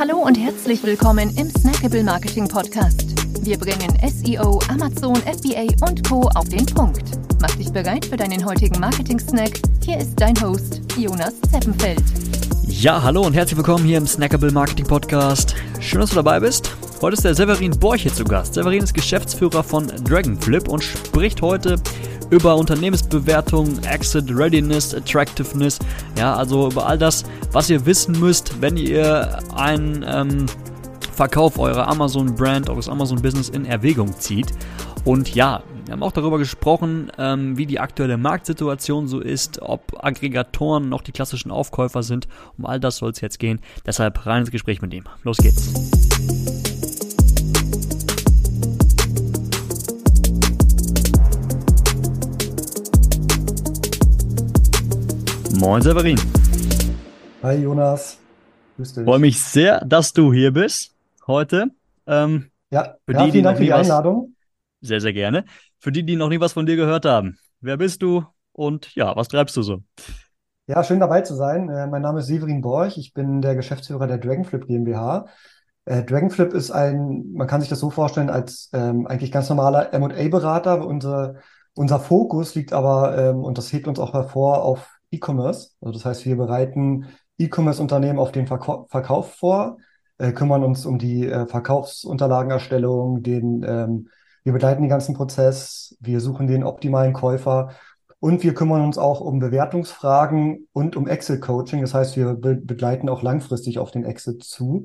Hallo und herzlich willkommen im Snackable Marketing Podcast. Wir bringen SEO, Amazon, FBA und Co. auf den Punkt. Mach dich bereit für deinen heutigen Marketing-Snack. Hier ist dein Host, Jonas Zeppenfeld. Ja, hallo und herzlich willkommen hier im Snackable Marketing Podcast. Schön, dass du dabei bist. Heute ist der Severin Borche zu Gast. Severin ist Geschäftsführer von Dragonflip und spricht heute über Unternehmensbewertung, Exit Readiness, Attractiveness, ja, also über all das, was ihr wissen müsst, wenn ihr einen ähm, Verkauf eurer Amazon-Brand, eures Amazon-Business in Erwägung zieht. Und ja, wir haben auch darüber gesprochen, ähm, wie die aktuelle Marktsituation so ist, ob Aggregatoren noch die klassischen Aufkäufer sind. Um all das soll es jetzt gehen. Deshalb rein ins Gespräch mit ihm. Los geht's. Moin Severin. Hi Jonas. Grüß dich. Freue mich sehr, dass du hier bist heute. Ähm, ja, für ja, die, vielen Dank für die Einladung. Was, sehr, sehr gerne. Für die, die noch nie was von dir gehört haben. Wer bist du und ja, was treibst du so? Ja, schön dabei zu sein. Äh, mein Name ist Severin Borch. Ich bin der Geschäftsführer der Dragonflip GmbH. Äh, Dragonflip ist ein, man kann sich das so vorstellen, als ähm, eigentlich ganz normaler MA-Berater. Unser, unser Fokus liegt aber, ähm, und das hebt uns auch hervor, auf E-Commerce. Also das heißt, wir bereiten E-Commerce-Unternehmen auf den Verkau Verkauf vor, äh, kümmern uns um die äh, Verkaufsunterlagenerstellung, den, ähm, wir begleiten den ganzen Prozess, wir suchen den optimalen Käufer und wir kümmern uns auch um Bewertungsfragen und um Exit-Coaching. Das heißt, wir be begleiten auch langfristig auf den Exit zu.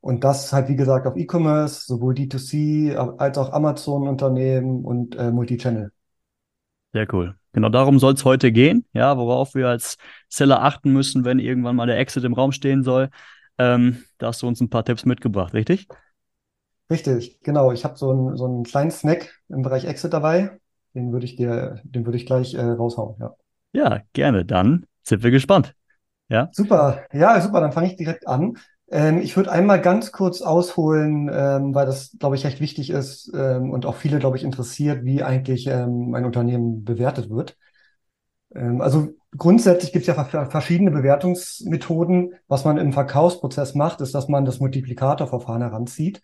Und das halt, wie gesagt, auf E-Commerce, sowohl D2C als auch Amazon-Unternehmen und äh, Multichannel. Sehr cool. Genau darum soll es heute gehen, ja, worauf wir als Seller achten müssen, wenn irgendwann mal der Exit im Raum stehen soll. Ähm, da hast du uns ein paar Tipps mitgebracht, richtig? Richtig, genau. Ich habe so, ein, so einen kleinen Snack im Bereich Exit dabei. Den würde ich dir, den würde ich gleich äh, raushauen, ja. Ja, gerne. Dann sind wir gespannt. Ja. Super, ja, super. Dann fange ich direkt an. Ähm, ich würde einmal ganz kurz ausholen, ähm, weil das, glaube ich, recht wichtig ist ähm, und auch viele, glaube ich, interessiert, wie eigentlich ein Unternehmen bewertet wird. Also grundsätzlich gibt es ja verschiedene Bewertungsmethoden. Was man im Verkaufsprozess macht, ist, dass man das Multiplikatorverfahren heranzieht.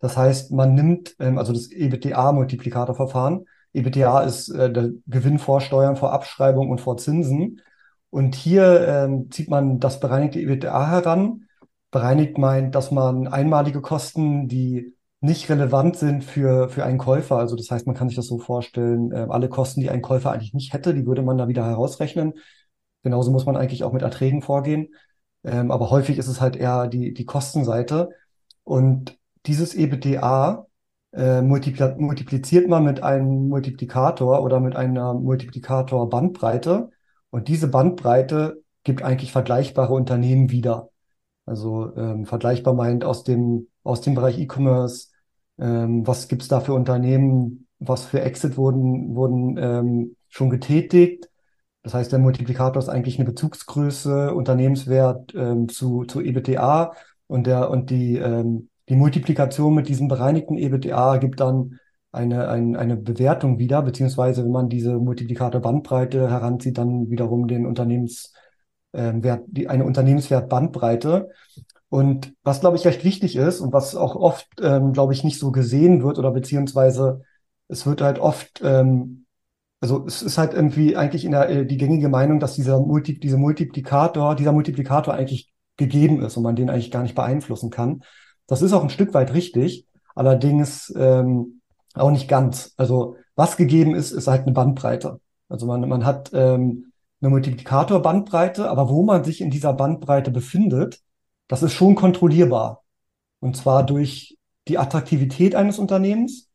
Das heißt, man nimmt also das EBITDA-Multiplikatorverfahren. EBITDA ist äh, der Gewinn vor Steuern, vor Abschreibung und vor Zinsen. Und hier zieht man das bereinigte EBITDA heran bereinigt meint, dass man einmalige Kosten, die nicht relevant sind für, für einen Käufer, also das heißt, man kann sich das so vorstellen, äh, alle Kosten, die ein Käufer eigentlich nicht hätte, die würde man da wieder herausrechnen. Genauso muss man eigentlich auch mit Erträgen vorgehen. Ähm, aber häufig ist es halt eher die, die Kostenseite. Und dieses EBITDA äh, multipli multipliziert man mit einem Multiplikator oder mit einer Multiplikator-Bandbreite. Und diese Bandbreite gibt eigentlich vergleichbare Unternehmen wieder. Also ähm, vergleichbar meint aus dem, aus dem Bereich E-Commerce, ähm, was gibt's da für Unternehmen, was für Exit wurden, wurden ähm, schon getätigt. Das heißt, der Multiplikator ist eigentlich eine Bezugsgröße, Unternehmenswert ähm, zu, zu EBITDA und der und die, ähm, die Multiplikation mit diesem bereinigten EBITDA gibt dann eine, ein, eine Bewertung wieder, beziehungsweise wenn man diese Multiplikator-Bandbreite heranzieht, dann wiederum den Unternehmens ähm, Wert, die, eine Unternehmenswertbandbreite. Und was, glaube ich, recht wichtig ist und was auch oft, ähm, glaube ich, nicht so gesehen wird oder beziehungsweise es wird halt oft, ähm, also es ist halt irgendwie eigentlich in der, äh, die gängige Meinung, dass dieser Multi, diese Multiplikator, dieser Multiplikator eigentlich gegeben ist und man den eigentlich gar nicht beeinflussen kann. Das ist auch ein Stück weit richtig, allerdings ähm, auch nicht ganz. Also was gegeben ist, ist halt eine Bandbreite. Also man, man hat ähm, eine Multiplikatorbandbreite, aber wo man sich in dieser Bandbreite befindet, das ist schon kontrollierbar. Und zwar durch die Attraktivität eines Unternehmens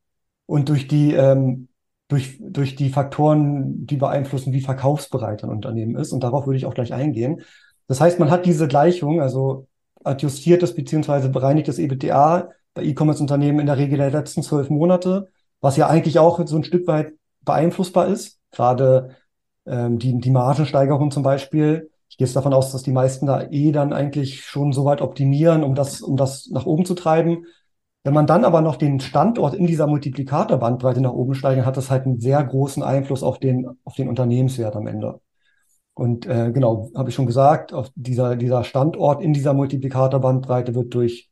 und durch die, ähm, durch, durch die Faktoren, die beeinflussen, wie verkaufsbereit ein Unternehmen ist. Und darauf würde ich auch gleich eingehen. Das heißt, man hat diese Gleichung, also adjustiertes beziehungsweise bereinigtes EBITDA bei E-Commerce-Unternehmen in der Regel der letzten zwölf Monate, was ja eigentlich auch so ein Stück weit beeinflussbar ist. Gerade ähm, die, die Margensteigerung zum Beispiel. Ich gehe jetzt davon aus, dass die meisten da eh dann eigentlich schon so weit optimieren, um das, um das nach oben zu treiben. Wenn man dann aber noch den Standort in dieser Multiplikatorbandbreite nach oben steigert, hat das halt einen sehr großen Einfluss auf den, auf den Unternehmenswert am Ende. Und äh, genau, habe ich schon gesagt, auf dieser, dieser Standort in dieser Multiplikatorbandbreite wird durch,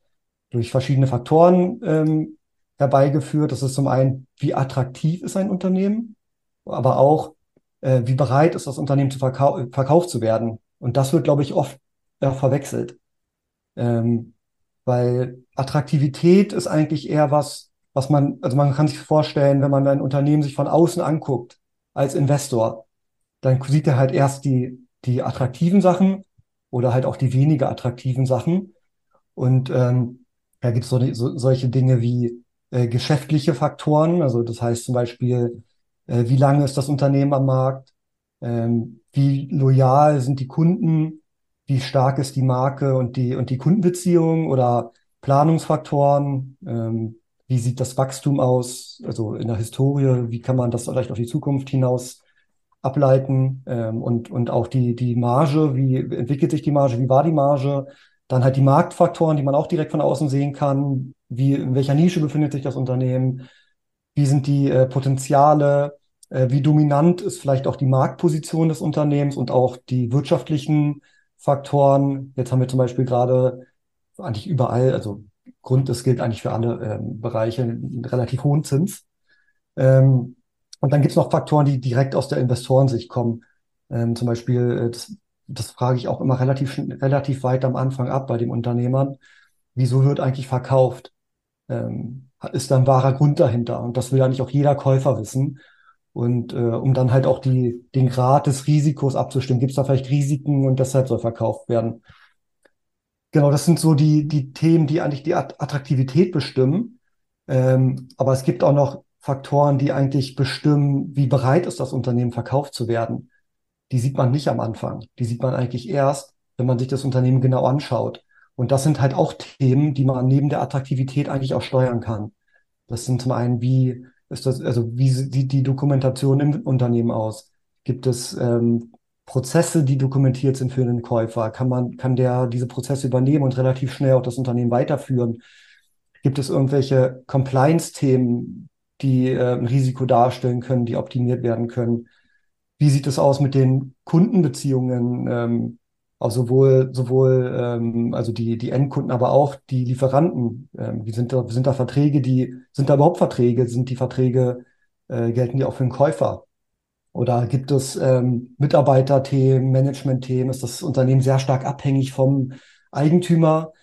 durch verschiedene Faktoren ähm, herbeigeführt. Das ist zum einen, wie attraktiv ist ein Unternehmen, aber auch, äh, wie bereit ist das Unternehmen zu verkau verkauft zu werden. Und das wird, glaube ich, oft äh, verwechselt. Ähm, weil Attraktivität ist eigentlich eher was, was man, also man kann sich vorstellen, wenn man ein Unternehmen sich von außen anguckt, als Investor, dann sieht er halt erst die, die attraktiven Sachen oder halt auch die weniger attraktiven Sachen. Und ähm, da gibt es so, so, solche Dinge wie äh, geschäftliche Faktoren, also das heißt zum Beispiel, äh, wie lange ist das Unternehmen am Markt, ähm, wie loyal sind die Kunden, wie stark ist die Marke und die, und die Kundenbeziehung oder Planungsfaktoren, ähm, wie sieht das Wachstum aus, also in der Historie, wie kann man das vielleicht auf die Zukunft hinaus ableiten? Ähm, und, und auch die, die Marge, wie entwickelt sich die Marge, wie war die Marge, dann halt die Marktfaktoren, die man auch direkt von außen sehen kann, wie, in welcher Nische befindet sich das Unternehmen, wie sind die äh, Potenziale, äh, wie dominant ist vielleicht auch die Marktposition des Unternehmens und auch die wirtschaftlichen Faktoren. Jetzt haben wir zum Beispiel gerade eigentlich überall, also Grund, das gilt eigentlich für alle ähm, Bereiche, einen relativ hohen Zins. Ähm, und dann gibt es noch Faktoren, die direkt aus der Investorensicht kommen. Ähm, zum Beispiel, äh, das, das frage ich auch immer relativ, relativ weit am Anfang ab bei den Unternehmern. Wieso wird eigentlich verkauft? Ähm, ist da ein wahrer Grund dahinter? Und das will eigentlich auch jeder Käufer wissen. Und äh, um dann halt auch die, den Grad des Risikos abzustimmen, gibt es da vielleicht Risiken und deshalb soll verkauft werden. Genau, das sind so die, die Themen, die eigentlich die Attraktivität bestimmen. Ähm, aber es gibt auch noch Faktoren, die eigentlich bestimmen, wie bereit ist das Unternehmen verkauft zu werden. Die sieht man nicht am Anfang. Die sieht man eigentlich erst, wenn man sich das Unternehmen genau anschaut. Und das sind halt auch Themen, die man neben der Attraktivität eigentlich auch steuern kann. Das sind zum einen, wie ist das, also wie sieht die Dokumentation im Unternehmen aus? Gibt es ähm, Prozesse, die dokumentiert sind für den Käufer? Kann man, kann der diese Prozesse übernehmen und relativ schnell auch das Unternehmen weiterführen? Gibt es irgendwelche Compliance-Themen, die äh, ein Risiko darstellen können, die optimiert werden können? Wie sieht es aus mit den Kundenbeziehungen? Ähm, auch sowohl, sowohl ähm, also die, die Endkunden, aber auch die Lieferanten. Ähm, wie sind da, sind da Verträge, die, sind da überhaupt Verträge? Sind die Verträge, äh, gelten die auch für den Käufer? Oder gibt es ähm, Mitarbeiterthemen, Managementthemen? Ist das Unternehmen sehr stark abhängig vom Eigentümer?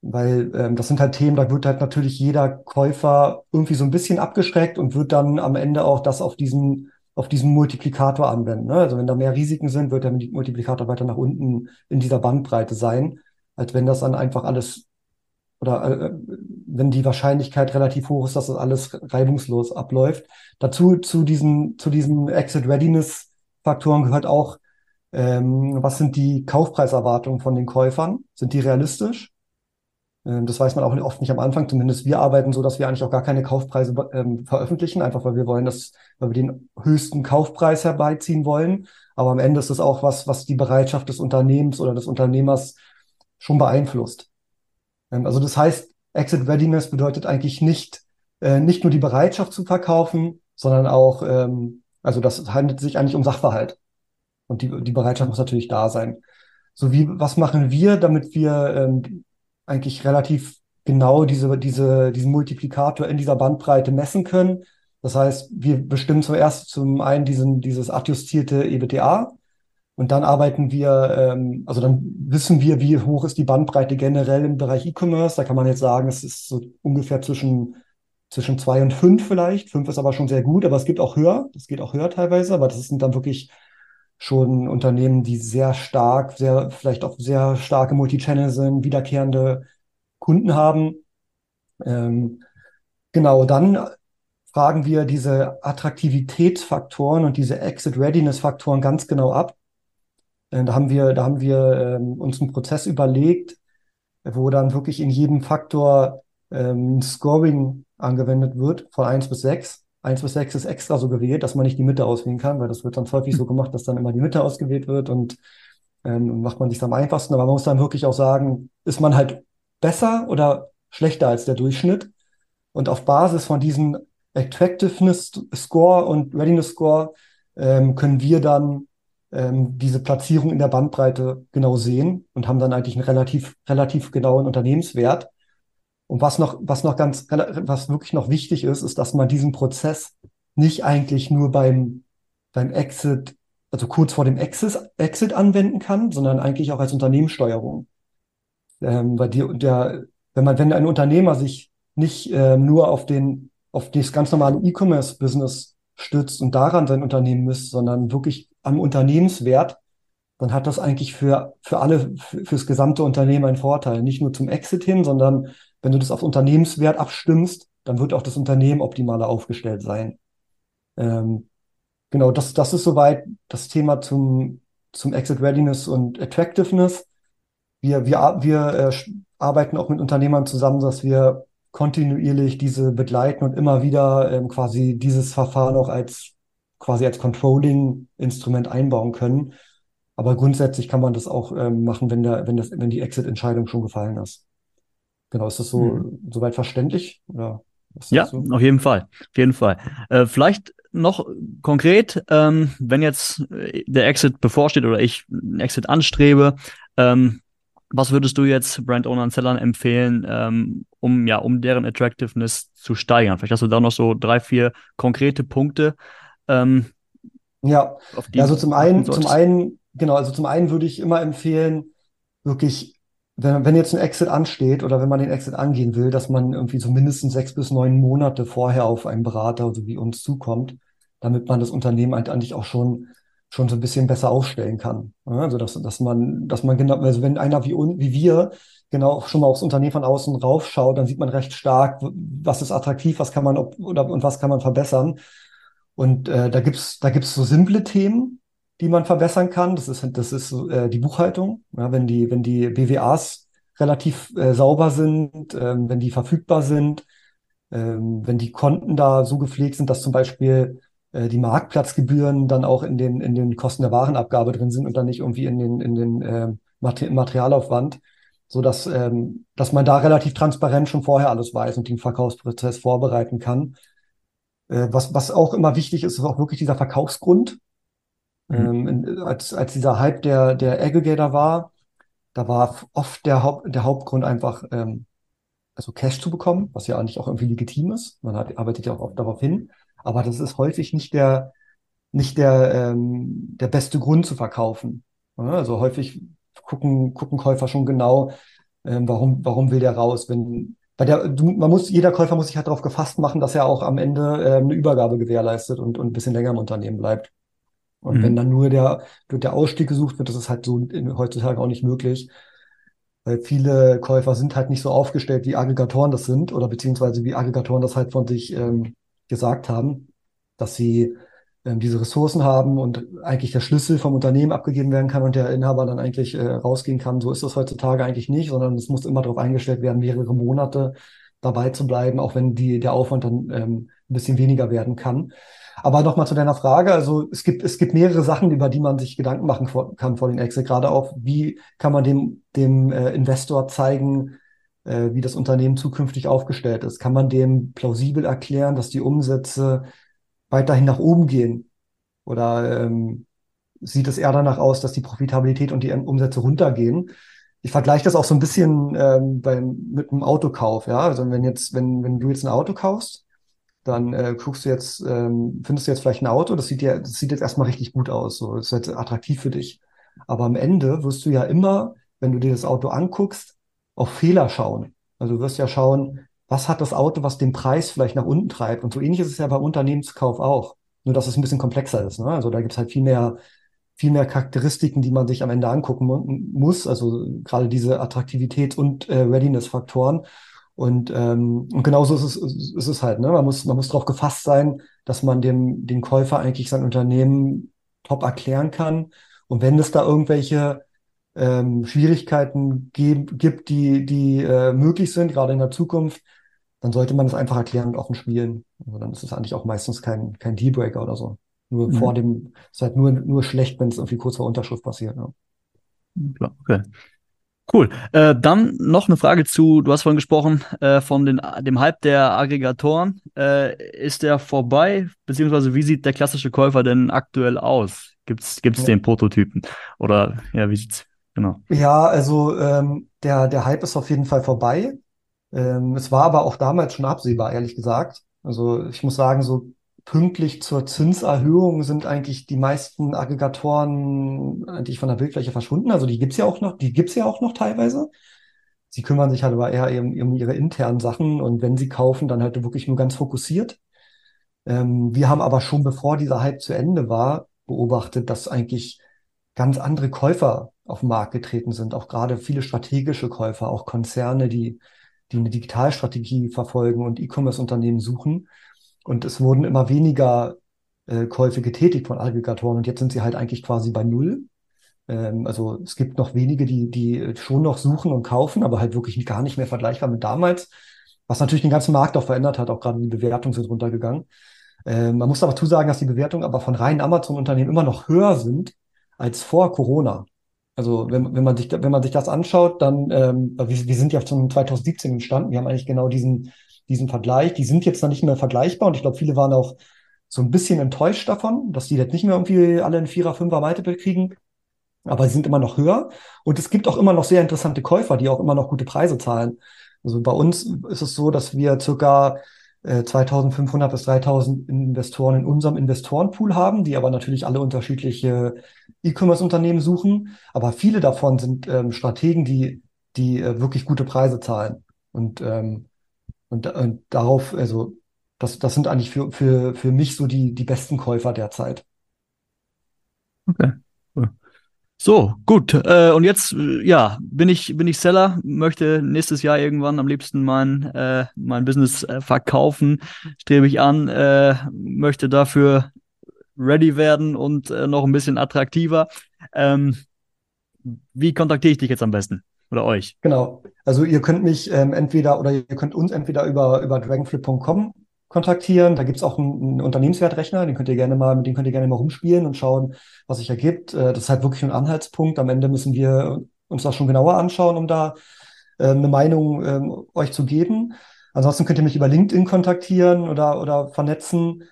Weil ähm, das sind halt Themen, da wird halt natürlich jeder Käufer irgendwie so ein bisschen abgeschreckt und wird dann am Ende auch das auf diesen, auf diesen Multiplikator anwenden. Ne? Also wenn da mehr Risiken sind, wird der Multiplikator weiter nach unten in dieser Bandbreite sein, als wenn das dann einfach alles oder äh, wenn die Wahrscheinlichkeit relativ hoch ist, dass das alles reibungslos abläuft. Dazu zu diesen zu diesen Exit Readiness Faktoren gehört auch, ähm, was sind die Kaufpreiserwartungen von den Käufern? Sind die realistisch? Ähm, das weiß man auch oft nicht am Anfang. Zumindest wir arbeiten so, dass wir eigentlich auch gar keine Kaufpreise ähm, veröffentlichen, einfach weil wir wollen, dass, weil wir den höchsten Kaufpreis herbeiziehen wollen. Aber am Ende ist es auch was, was die Bereitschaft des Unternehmens oder des Unternehmers schon beeinflusst. Ähm, also das heißt, Exit Readiness bedeutet eigentlich nicht, äh, nicht nur die Bereitschaft zu verkaufen, sondern auch, ähm, also das handelt sich eigentlich um Sachverhalt. Und die, die Bereitschaft muss natürlich da sein. So wie, was machen wir, damit wir ähm, eigentlich relativ genau diese, diese, diesen Multiplikator in dieser Bandbreite messen können? Das heißt, wir bestimmen zuerst zum einen diesen, dieses adjustierte EBTA, und dann arbeiten wir, ähm, also dann wissen wir, wie hoch ist die Bandbreite generell im Bereich E-Commerce. Da kann man jetzt sagen, es ist so ungefähr zwischen, zwischen zwei und fünf vielleicht. Fünf ist aber schon sehr gut, aber es gibt auch höher. Es geht auch höher teilweise, aber das sind dann wirklich schon Unternehmen, die sehr stark, sehr, vielleicht auch sehr starke Multichannel sind, wiederkehrende Kunden haben. Ähm, genau, dann fragen wir diese Attraktivitätsfaktoren und diese Exit-Readiness-Faktoren ganz genau ab. Äh, da haben wir, da haben wir ähm, uns einen Prozess überlegt, wo dann wirklich in jedem Faktor ähm, Scoring angewendet wird von eins bis sechs. Eins bis sechs ist extra so gewählt, dass man nicht die Mitte auswählen kann, weil das wird dann häufig so gemacht, dass dann immer die Mitte ausgewählt wird und ähm, macht man sich am einfachsten. Aber man muss dann wirklich auch sagen, ist man halt besser oder schlechter als der Durchschnitt? Und auf Basis von diesem Attractiveness Score und Readiness Score ähm, können wir dann ähm, diese Platzierung in der Bandbreite genau sehen und haben dann eigentlich einen relativ, relativ genauen Unternehmenswert. Und was noch, was noch ganz, was wirklich noch wichtig ist, ist, dass man diesen Prozess nicht eigentlich nur beim, beim Exit, also kurz vor dem Exit, Exit anwenden kann, sondern eigentlich auch als Unternehmenssteuerung. Ähm, weil die, der, wenn man, wenn ein Unternehmer sich nicht äh, nur auf den, auf das ganz normale E-Commerce-Business stützt und daran sein Unternehmen misst, sondern wirklich am Unternehmenswert, dann hat das eigentlich für, für alle, für, fürs gesamte Unternehmen einen Vorteil. Nicht nur zum Exit hin, sondern wenn du das auf Unternehmenswert abstimmst, dann wird auch das Unternehmen optimaler aufgestellt sein. Ähm, genau, das, das ist soweit das Thema zum, zum Exit Readiness und Attractiveness. Wir, wir, wir äh, arbeiten auch mit Unternehmern zusammen, dass wir kontinuierlich diese begleiten und immer wieder ähm, quasi dieses Verfahren auch als quasi als Controlling-Instrument einbauen können. Aber grundsätzlich kann man das auch ähm, machen, wenn der, wenn das, wenn die Exit-Entscheidung schon gefallen ist. Genau, ist das so mhm. soweit verständlich? Oder ja, so? auf jeden Fall. Auf jeden Fall. Äh, vielleicht noch konkret, ähm, wenn jetzt äh, der Exit bevorsteht oder ich einen Exit anstrebe, ähm, was würdest du jetzt Brand Ownern und Sellern empfehlen, ähm, um ja, um deren Attractiveness zu steigern? Vielleicht hast du da noch so drei, vier konkrete Punkte. Ähm, ja, ja, also zum einen, zum einen, genau, also zum einen würde ich immer empfehlen, wirklich, wenn, wenn jetzt ein Exit ansteht oder wenn man den Exit angehen will, dass man irgendwie so mindestens sechs bis neun Monate vorher auf einen Berater, so wie uns zukommt, damit man das Unternehmen eigentlich auch schon schon so ein bisschen besser aufstellen kann. Also dass, dass man, dass man genau, also wenn einer wie, wie wir genau schon mal aufs Unternehmen von außen raufschaut, dann sieht man recht stark, was ist attraktiv, was kann man oder und was kann man verbessern. Und äh, da gibt's da gibt's so simple Themen, die man verbessern kann. Das ist das ist äh, die Buchhaltung, ja, wenn die wenn die BWAs relativ äh, sauber sind, äh, wenn die verfügbar sind, äh, wenn die Konten da so gepflegt sind, dass zum Beispiel äh, die Marktplatzgebühren dann auch in den, in den Kosten der Warenabgabe drin sind und dann nicht irgendwie in den, in den äh, Materialaufwand, so dass, ähm, dass man da relativ transparent schon vorher alles weiß und den Verkaufsprozess vorbereiten kann. Äh, was, was auch immer wichtig ist, ist auch wirklich dieser Verkaufsgrund. Mhm. Ähm, als, als dieser Hype der, der Aggregator war, da war oft der, Haupt, der Hauptgrund einfach, ähm, also Cash zu bekommen, was ja eigentlich auch irgendwie legitim ist. Man hat, arbeitet ja auch oft darauf hin. Aber das ist häufig nicht der, nicht der, ähm, der beste Grund zu verkaufen. Also häufig gucken, gucken Käufer schon genau, ähm, warum, warum will der raus. Wenn, bei der, du, man muss, jeder Käufer muss sich halt darauf gefasst machen, dass er auch am Ende ähm, eine Übergabe gewährleistet und, und ein bisschen länger im Unternehmen bleibt. Und mhm. wenn dann nur der, der Ausstieg gesucht wird, das ist halt so in, heutzutage auch nicht möglich. Weil viele Käufer sind halt nicht so aufgestellt, wie Aggregatoren das sind, oder beziehungsweise wie Aggregatoren das halt von sich ähm, gesagt haben, dass sie ähm, diese Ressourcen haben und eigentlich der Schlüssel vom Unternehmen abgegeben werden kann und der Inhaber dann eigentlich äh, rausgehen kann. So ist das heutzutage eigentlich nicht, sondern es muss immer darauf eingestellt werden, mehrere Monate dabei zu bleiben, auch wenn die, der Aufwand dann ähm, ein bisschen weniger werden kann. Aber nochmal zu deiner Frage. Also es gibt, es gibt mehrere Sachen, über die man sich Gedanken machen kann vor den Exit. Gerade auch, wie kann man dem, dem äh, Investor zeigen, äh, wie das Unternehmen zukünftig aufgestellt ist. Kann man dem plausibel erklären, dass die Umsätze weiterhin nach oben gehen? Oder ähm, sieht es eher danach aus, dass die Profitabilität und die Umsätze runtergehen? Ich vergleiche das auch so ein bisschen ähm, beim, mit einem Autokauf. Ja? Also wenn jetzt, wenn, wenn du jetzt ein Auto kaufst, dann äh, guckst du jetzt, ähm, findest du jetzt vielleicht ein Auto, das sieht ja, das sieht jetzt erstmal richtig gut aus, so, das ist jetzt attraktiv für dich. Aber am Ende wirst du ja immer, wenn du dir das Auto anguckst, auf Fehler schauen. Also du wirst ja schauen, was hat das Auto, was den Preis vielleicht nach unten treibt. Und so ähnlich ist es ja beim Unternehmenskauf auch. Nur dass es ein bisschen komplexer ist. Ne? Also da gibt es halt viel mehr, viel mehr Charakteristiken, die man sich am Ende angucken mu muss. Also gerade diese Attraktivität und äh, Readiness-Faktoren. Und, ähm, und genauso ist es, ist es halt. Ne? Man muss, man muss darauf gefasst sein, dass man dem, den Käufer eigentlich sein Unternehmen top erklären kann. Und wenn es da irgendwelche ähm, Schwierigkeiten gibt, die, die äh, möglich sind, gerade in der Zukunft, dann sollte man das einfach erklären und offen spielen. Also dann ist es eigentlich auch meistens kein, kein Dealbreaker oder so. Nur mhm. vor dem, ist halt nur, nur schlecht, wenn es irgendwie kurz vor Unterschrift passiert. Ja. okay. Cool. Äh, dann noch eine Frage zu, du hast vorhin gesprochen, äh, von den, dem Hype der Aggregatoren. Äh, ist der vorbei? Beziehungsweise wie sieht der klassische Käufer denn aktuell aus? Gibt es ja. den Prototypen? Oder ja, wie sieht's? Genau. Ja, also ähm, der, der Hype ist auf jeden Fall vorbei. Ähm, es war aber auch damals schon absehbar, ehrlich gesagt. Also ich muss sagen, so pünktlich zur Zinserhöhung sind eigentlich die meisten Aggregatoren eigentlich von der Bildfläche verschwunden. Also die gibt's ja auch noch, die gibt's ja auch noch teilweise. Sie kümmern sich halt aber eher um, um ihre internen Sachen und wenn sie kaufen, dann halt wirklich nur ganz fokussiert. Ähm, wir haben aber schon, bevor dieser Hype zu Ende war, beobachtet, dass eigentlich ganz andere Käufer auf den Markt getreten sind, auch gerade viele strategische Käufer, auch Konzerne, die, die eine Digitalstrategie verfolgen und E-Commerce-Unternehmen suchen. Und es wurden immer weniger äh, Käufe getätigt von Aggregatoren und jetzt sind sie halt eigentlich quasi bei Null. Ähm, also es gibt noch wenige, die, die schon noch suchen und kaufen, aber halt wirklich gar nicht mehr vergleichbar mit damals, was natürlich den ganzen Markt auch verändert hat, auch gerade die Bewertungen sind runtergegangen. Ähm, man muss aber zusagen, dass die Bewertungen aber von reinen Amazon-Unternehmen immer noch höher sind als vor Corona. Also wenn, wenn, man, sich, wenn man sich das anschaut, dann, ähm, wir, wir sind ja schon 2017 entstanden, wir haben eigentlich genau diesen, diesen Vergleich. Die sind jetzt noch nicht mehr vergleichbar und ich glaube, viele waren auch so ein bisschen enttäuscht davon, dass die jetzt nicht mehr irgendwie alle ein Vierer, Fünfer Multiple kriegen. Aber sie sind immer noch höher. Und es gibt auch immer noch sehr interessante Käufer, die auch immer noch gute Preise zahlen. Also bei uns ist es so, dass wir circa äh, 2500 bis 3000 Investoren in unserem Investorenpool haben, die aber natürlich alle unterschiedliche E-Commerce-Unternehmen suchen. Aber viele davon sind ähm, Strategen, die, die äh, wirklich gute Preise zahlen. Und ähm, und, und darauf, also das, das sind eigentlich für, für, für mich so die, die besten Käufer derzeit. Okay. So, gut. Äh, und jetzt, äh, ja, bin ich, bin ich Seller, möchte nächstes Jahr irgendwann am liebsten mein, äh, mein Business äh, verkaufen, strebe ich an, äh, möchte dafür ready werden und äh, noch ein bisschen attraktiver. Ähm, wie kontaktiere ich dich jetzt am besten? Oder euch? Genau. Also ihr könnt mich ähm, entweder oder ihr könnt uns entweder über, über dragonflip.com kontaktieren. Da gibt's auch einen, einen Unternehmenswertrechner, den könnt ihr gerne mal, mit dem könnt ihr gerne mal rumspielen und schauen, was sich ergibt. Äh, das ist halt wirklich ein Anhaltspunkt. Am Ende müssen wir uns das schon genauer anschauen, um da äh, eine Meinung äh, euch zu geben. Ansonsten könnt ihr mich über LinkedIn kontaktieren oder, oder vernetzen.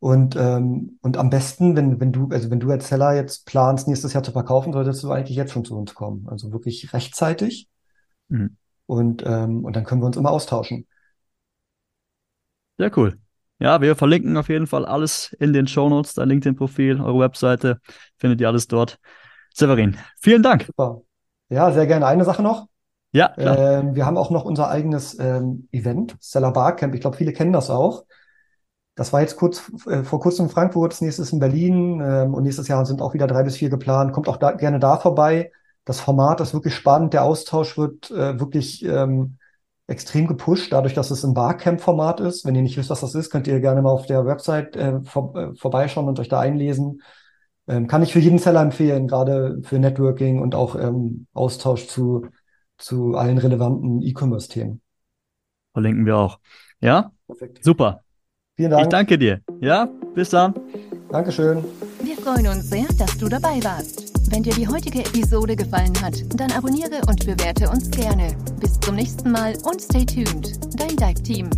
Und, ähm, und am besten, wenn, wenn du, also wenn du als Seller jetzt planst, nächstes Jahr zu verkaufen, solltest du eigentlich jetzt schon zu uns kommen. Also wirklich rechtzeitig. Mhm. Und, ähm, und dann können wir uns immer austauschen. Sehr cool. Ja, wir verlinken auf jeden Fall alles in den Show Notes, dein LinkedIn-Profil, eure Webseite, findet ihr alles dort. Severin, vielen Dank. Super. Ja, sehr gerne. Eine Sache noch. Ja, klar. Ähm, wir haben auch noch unser eigenes ähm, Event, Seller Barcamp. Ich glaube, viele kennen das auch. Das war jetzt kurz äh, vor kurzem in Frankfurt, das nächste ist in Berlin ähm, und nächstes Jahr sind auch wieder drei bis vier geplant. Kommt auch da, gerne da vorbei. Das Format ist wirklich spannend. Der Austausch wird äh, wirklich ähm, extrem gepusht, dadurch, dass es ein Barcamp-Format ist. Wenn ihr nicht wisst, was das ist, könnt ihr gerne mal auf der Website äh, vor, äh, vorbeischauen und euch da einlesen. Ähm, kann ich für jeden Seller empfehlen, gerade für Networking und auch ähm, Austausch zu, zu allen relevanten E-Commerce-Themen. Verlinken wir auch. Ja? Perfekt. Super. Vielen Dank. Ich danke dir. Ja, bis dann. Dankeschön. Wir freuen uns sehr, dass du dabei warst. Wenn dir die heutige Episode gefallen hat, dann abonniere und bewerte uns gerne. Bis zum nächsten Mal und stay tuned. Dein Dive Team.